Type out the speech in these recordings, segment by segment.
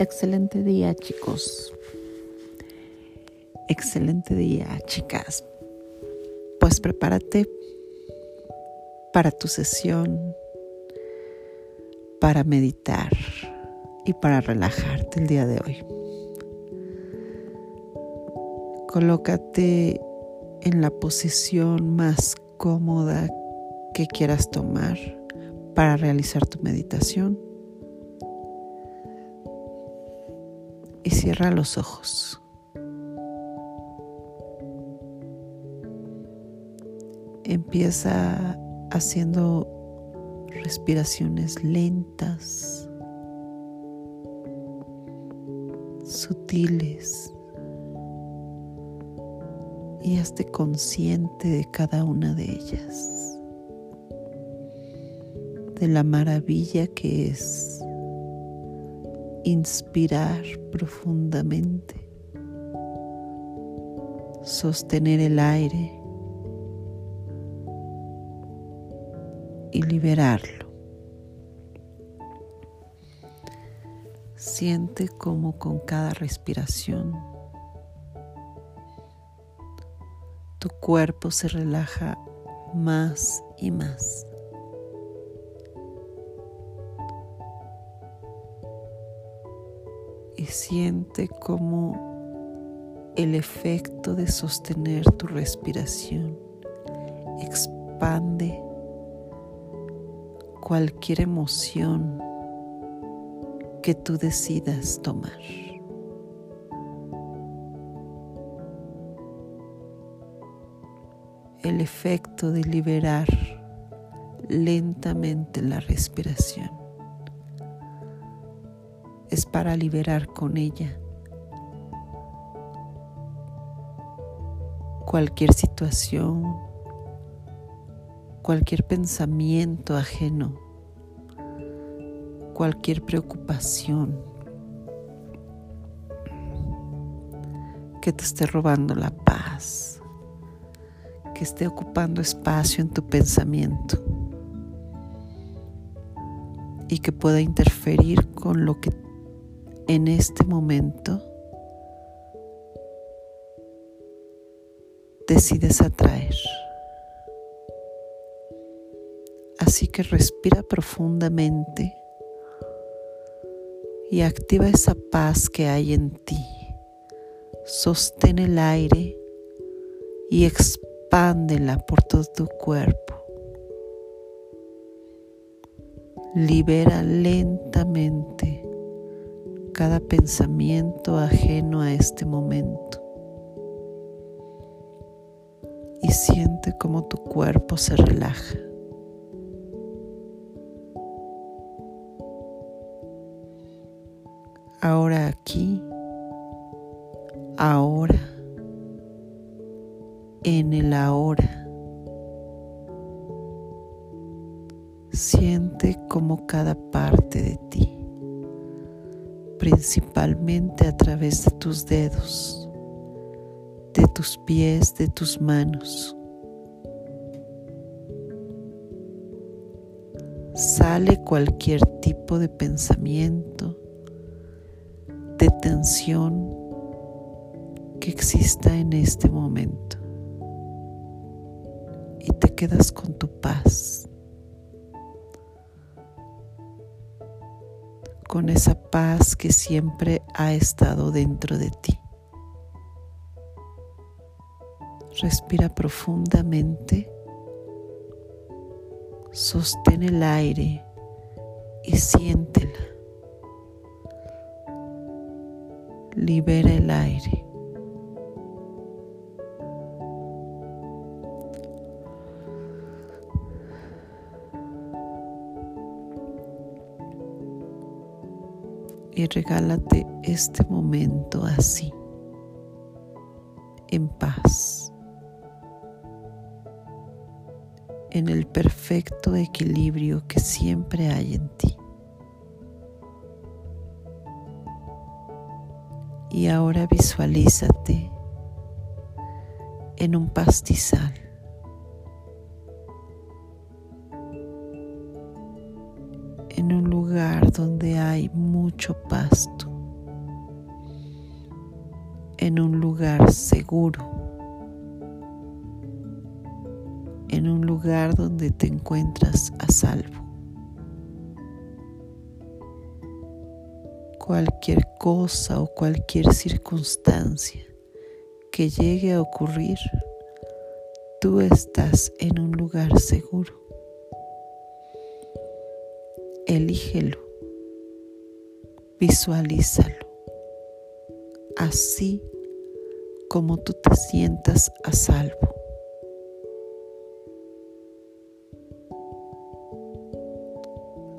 Excelente día chicos. Excelente día chicas. Pues prepárate para tu sesión, para meditar y para relajarte el día de hoy. Colócate en la posición más cómoda que quieras tomar para realizar tu meditación cierra los ojos. Empieza haciendo respiraciones lentas, sutiles y hazte consciente de cada una de ellas, de la maravilla que es inspirar profundamente, sostener el aire y liberarlo. Siente como con cada respiración tu cuerpo se relaja más y más. Siente como el efecto de sostener tu respiración expande cualquier emoción que tú decidas tomar. El efecto de liberar lentamente la respiración es para liberar con ella cualquier situación, cualquier pensamiento ajeno, cualquier preocupación que te esté robando la paz, que esté ocupando espacio en tu pensamiento y que pueda interferir con lo que en este momento decides atraer. Así que respira profundamente y activa esa paz que hay en ti. Sostén el aire y expándela por todo tu cuerpo. Libera lentamente cada pensamiento ajeno a este momento y siente cómo tu cuerpo se relaja. Ahora aquí, ahora, en el ahora. Siente como cada parte de ti principalmente a través de tus dedos, de tus pies, de tus manos. Sale cualquier tipo de pensamiento, de tensión que exista en este momento. Y te quedas con tu paz. Con esa paz que siempre ha estado dentro de ti. Respira profundamente, sostén el aire y siéntela. Libera el aire. Y regálate este momento así, en paz, en el perfecto equilibrio que siempre hay en ti. Y ahora visualízate en un pastizal. Hay mucho pasto. en un lugar seguro, en un lugar donde te encuentras a salvo. Cualquier cosa o cualquier circunstancia que llegue a ocurrir, tú estás en un lugar seguro. Elígelo, visualízalo, así como tú te sientas a salvo.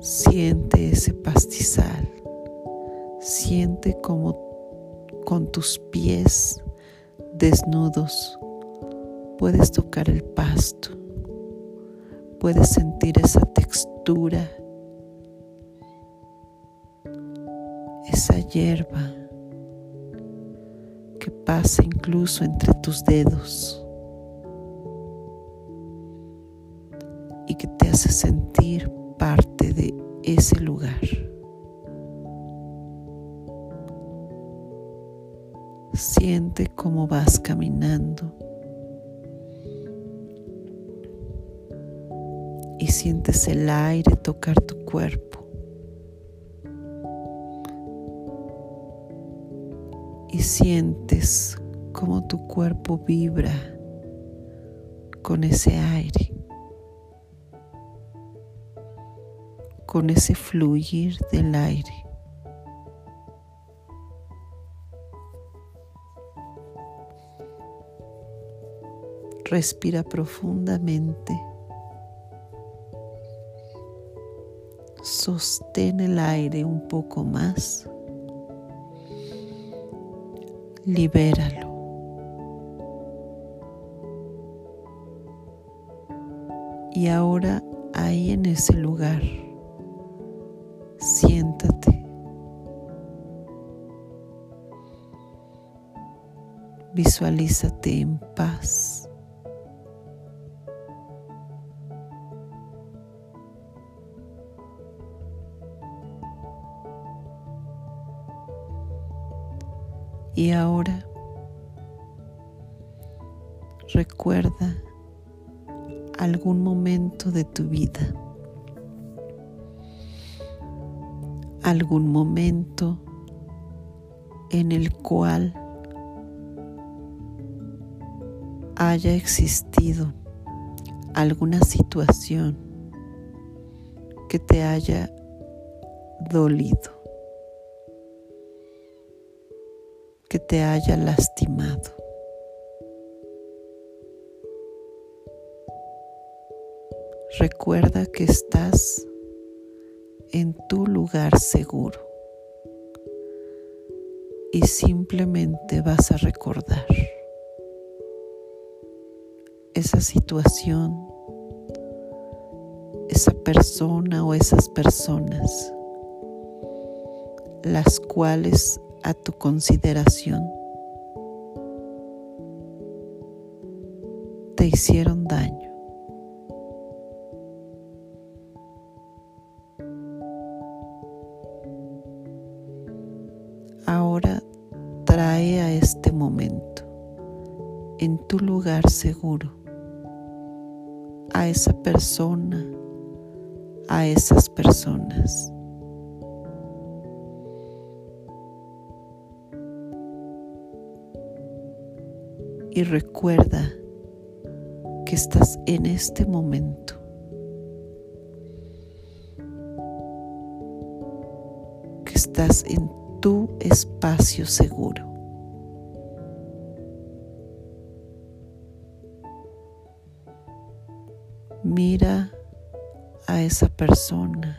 Siente ese pastizal, siente como con tus pies desnudos puedes tocar el pasto, puedes sentir esa textura, esa hierba que pasa incluso entre tus dedos y que te hace sentir parte de ese lugar. Siente cómo vas caminando y sientes el aire tocar tu cuerpo. Sientes cómo tu cuerpo vibra con ese aire, con ese fluir del aire. Respira profundamente. Sostén el aire un poco más. Libéralo. Y ahora ahí en ese lugar, siéntate. Visualízate en paz. Y ahora recuerda algún momento de tu vida, algún momento en el cual haya existido alguna situación que te haya dolido. Te haya lastimado. Recuerda que estás en tu lugar seguro y simplemente vas a recordar esa situación, esa persona o esas personas, las cuales a tu consideración te hicieron daño. Ahora trae a este momento en tu lugar seguro a esa persona, a esas personas. Y recuerda que estás en este momento. Que estás en tu espacio seguro. Mira a esa persona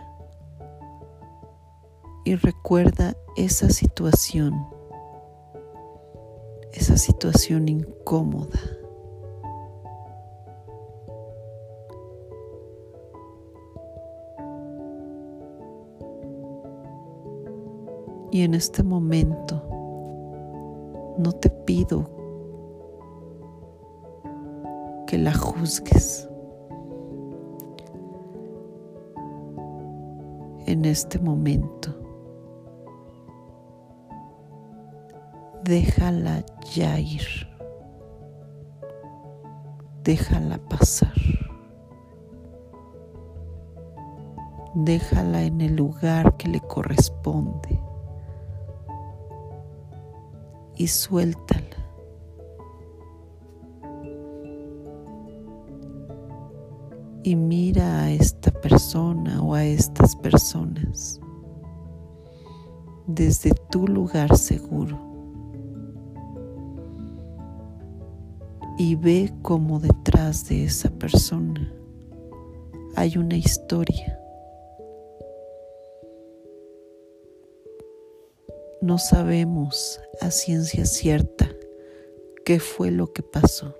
y recuerda esa situación esa situación incómoda. Y en este momento no te pido que la juzgues. En este momento déjala ya ir, déjala pasar, déjala en el lugar que le corresponde. Y suéltala. Y mira a esta persona o a estas personas desde tu lugar seguro y ve cómo detrás de esa persona hay una historia. No sabemos a ciencia cierta qué fue lo que pasó,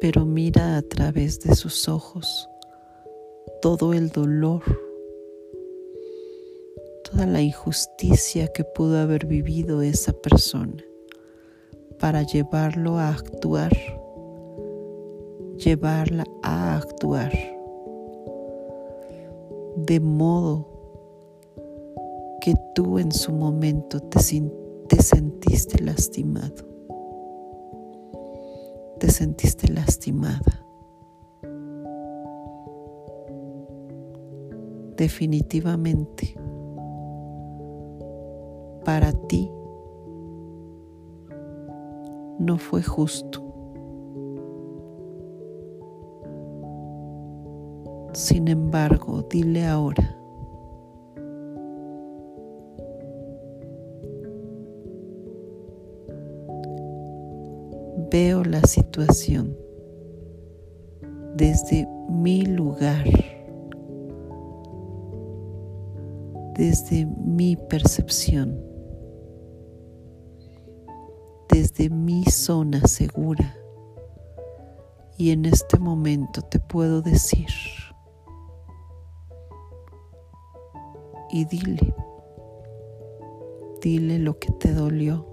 pero mira a través de sus ojos todo el dolor, toda la injusticia que pudo haber vivido esa persona para llevarlo a actuar, llevarla a actuar. De modo que tú en su momento te, te sentiste lastimado, te sentiste lastimada. Definitivamente, para ti no fue justo. Sin embargo, dile ahora, veo la situación desde mi lugar, desde mi percepción, desde mi zona segura. Y en este momento te puedo decir, y dile, dile lo que te dolió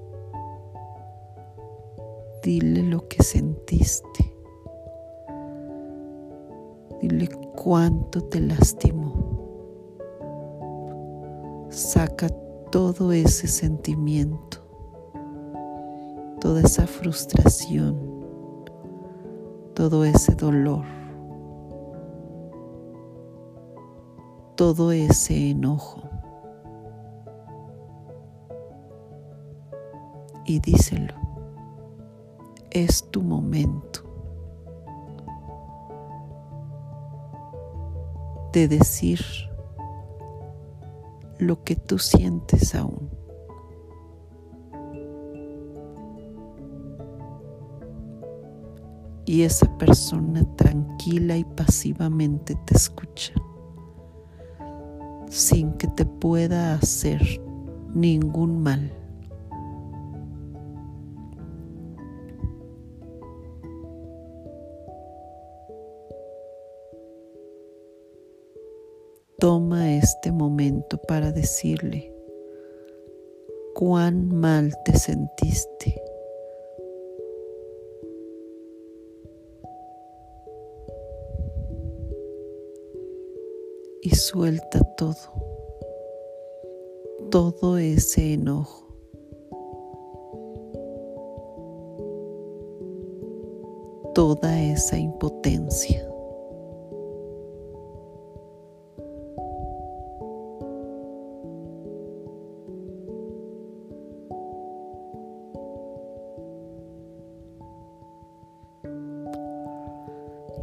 Dile lo que sentiste. Dile cuánto te lastimó. Saca todo ese sentimiento, toda esa frustración, todo ese dolor, todo ese enojo. Y díselo es tu momento de decir lo que tú sientes aún. Y esa persona tranquila y pasivamente te escucha sin que te pueda hacer ningún mal. Toma este momento para decirle cuán mal te sentiste. Suelta todo, todo ese enojo. toda esa impotencia.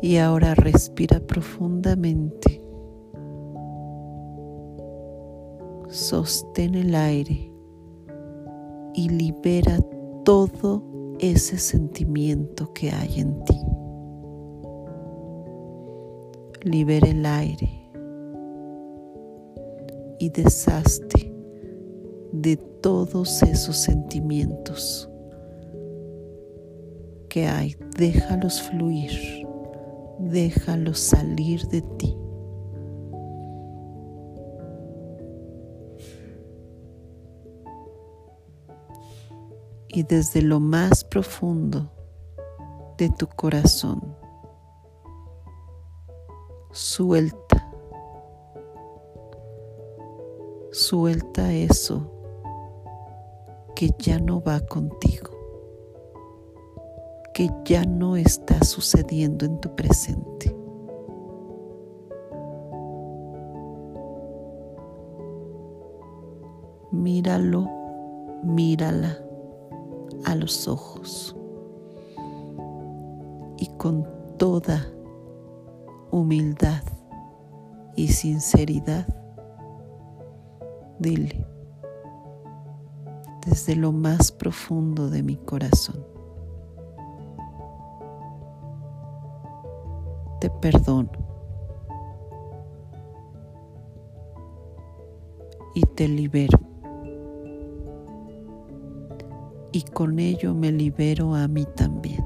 Y ahora respira profundamente. Sostén el aire y libera todo ese sentimiento que hay en ti. Libera el aire y deshazte de todos esos sentimientos que hay. Déjalos fluir déjalo salir de ti. Y desde lo más profundo de tu corazón, suelta, suelta eso que ya no va contigo, que ya no está sucediendo en tu presente. Míralo, mírala los ojos y con toda humildad y sinceridad, dile desde lo más profundo de mi corazón. Te perdono y te libero. Y con ello me libero a mí también.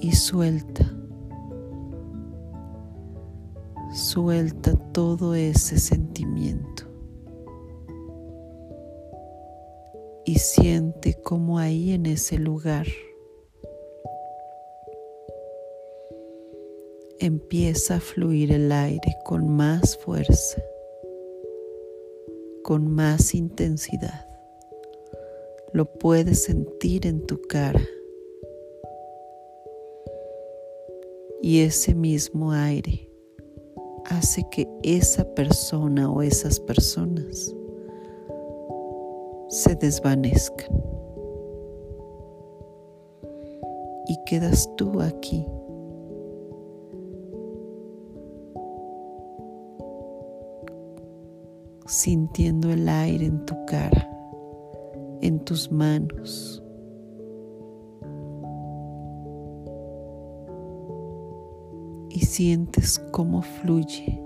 y suelta. Suelta todo ese sentimiento. Y siente como ahí en ese lugar empieza a fluir el aire con más fuerza, con más intensidad. Lo puedes sentir en tu cara. y ese mismo aire hace que esa persona o esas personas se desvanezcan. Y quedas tú aquí. Sintiendo el aire en tu cara, en tus manos, y sientes cómo fluye.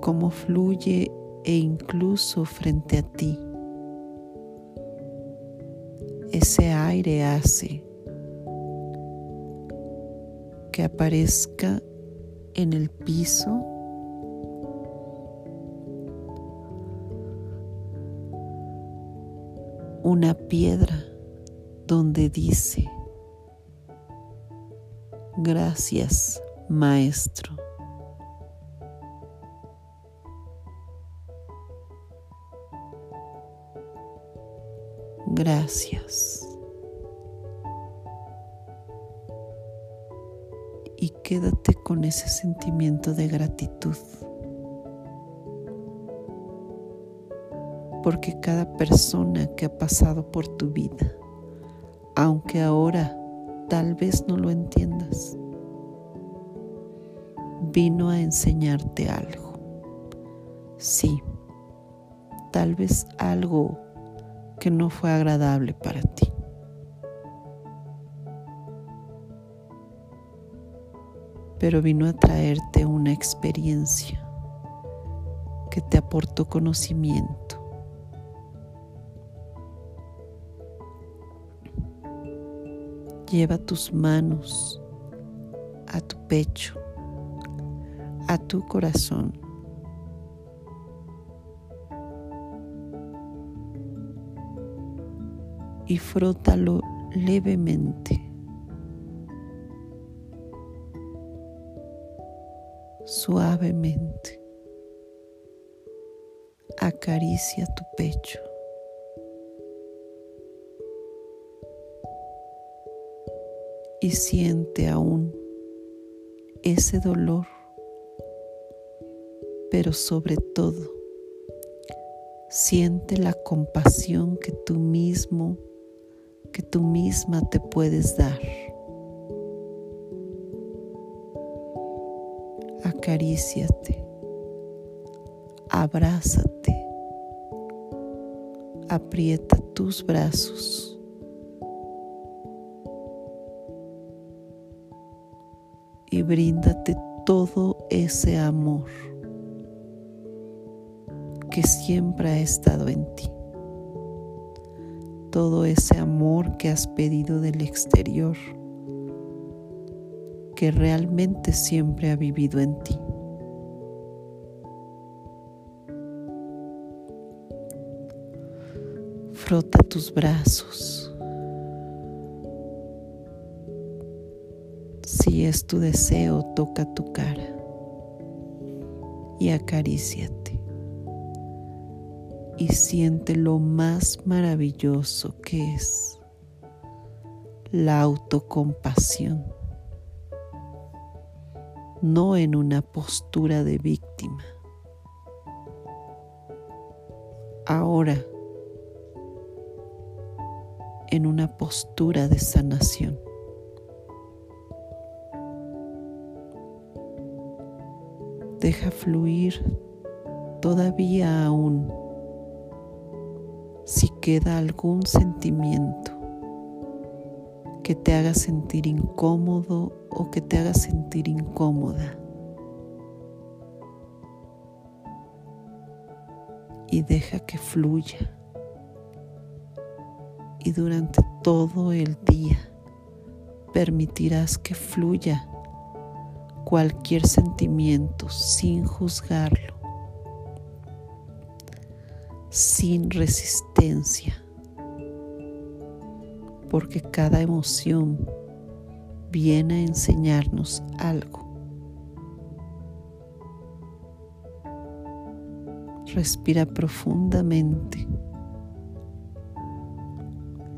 cómo fluye e incluso frente a ti. Ese aire hace que aparezca en el piso una piedra donde dice, gracias Maestro. Gracias. Quédate con ese sentimiento de gratitud. Porque cada persona que ha pasado por tu vida aunque ahora tal vez no lo entiendas. Vino a enseñarte algo. Sí, tal vez algo que no fue agradable para ti. Pero vino a traerte una experiencia que te aportó conocimiento Lleva tus manos a tu pecho, a tu corazón. Y frótalo levemente. Suavemente. Acaricia tu pecho. y siente aún ese dolor, pero sobre todo siente la compasión que tú mismo, que tú misma te puedes dar. Acaríciate, abrázate, aprieta tus brazos y bríndate todo ese amor que siempre ha estado en ti. Todo ese amor que has pedido del exterior, que realmente siempre ha vivido en ti. Frota tus brazos Si es tu deseo, toca tu cara y acaríciate. Y siente lo más maravilloso que es la autocompasión, no en una postura de víctima. Ahora, en una postura de sanación. Deja fluir todavía aún si queda algún sentimiento que te haga sentir incómodo o que te haga sentir incómoda. Y deja que fluya. Y durante todo el día permitirás que fluya cualquier sentimiento sin juzgarlo, sin resistencia, porque cada emoción viene a enseñarnos algo. Respira profundamente.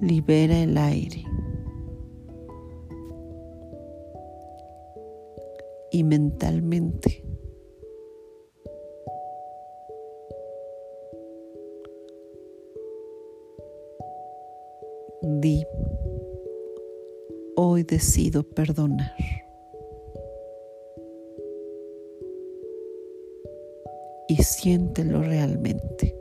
Libera el aire. y mentalmente. Di, hoy decido perdonar. Y siéntelo realmente.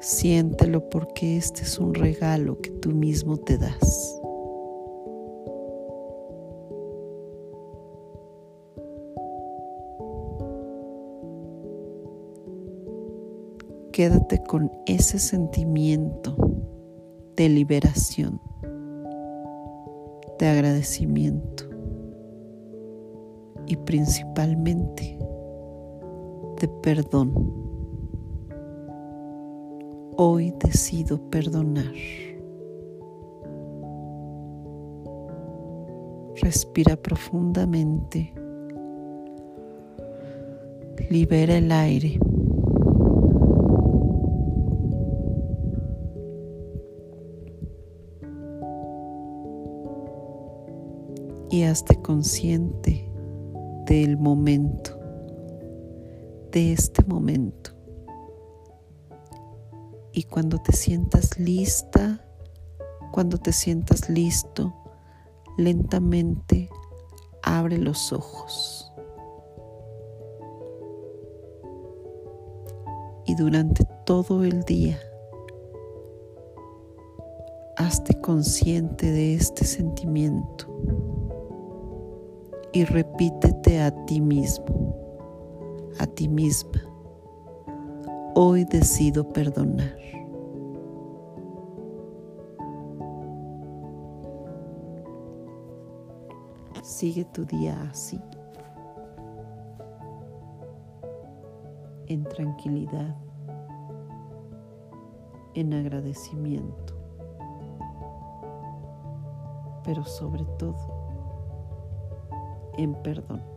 Siéntelo porque este es un regalo que tú mismo te das. Quédate con ese sentimiento de liberación, de agradecimiento y principalmente de perdón. Hoy decido perdonar. Respira profundamente. Libera el aire. Hazte consciente del momento, de este momento. Y cuando te sientas lista, cuando te sientas listo, lentamente abre los ojos. Y durante todo el día, hazte consciente de este sentimiento y repítete a ti mismo, a ti misma. Hoy decido perdonar. Sigue tu día así, en tranquilidad, en agradecimiento, pero sobre todo en perdón.